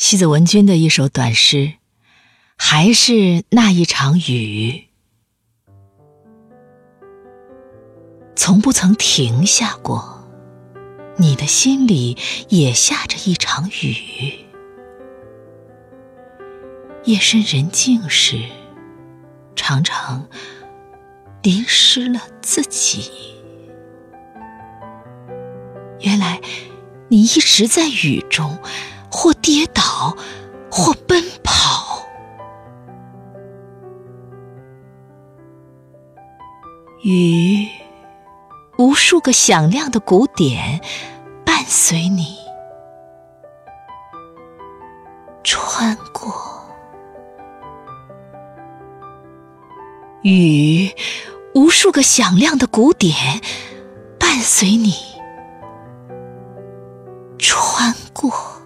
西子文君的一首短诗，还是那一场雨，从不曾停下过。你的心里也下着一场雨。夜深人静时，常常淋湿了自己。原来，你一直在雨中。或跌倒，或奔跑，雨，无数个响亮的鼓点，伴随你穿过。雨，无数个响亮的鼓点，伴随你穿过。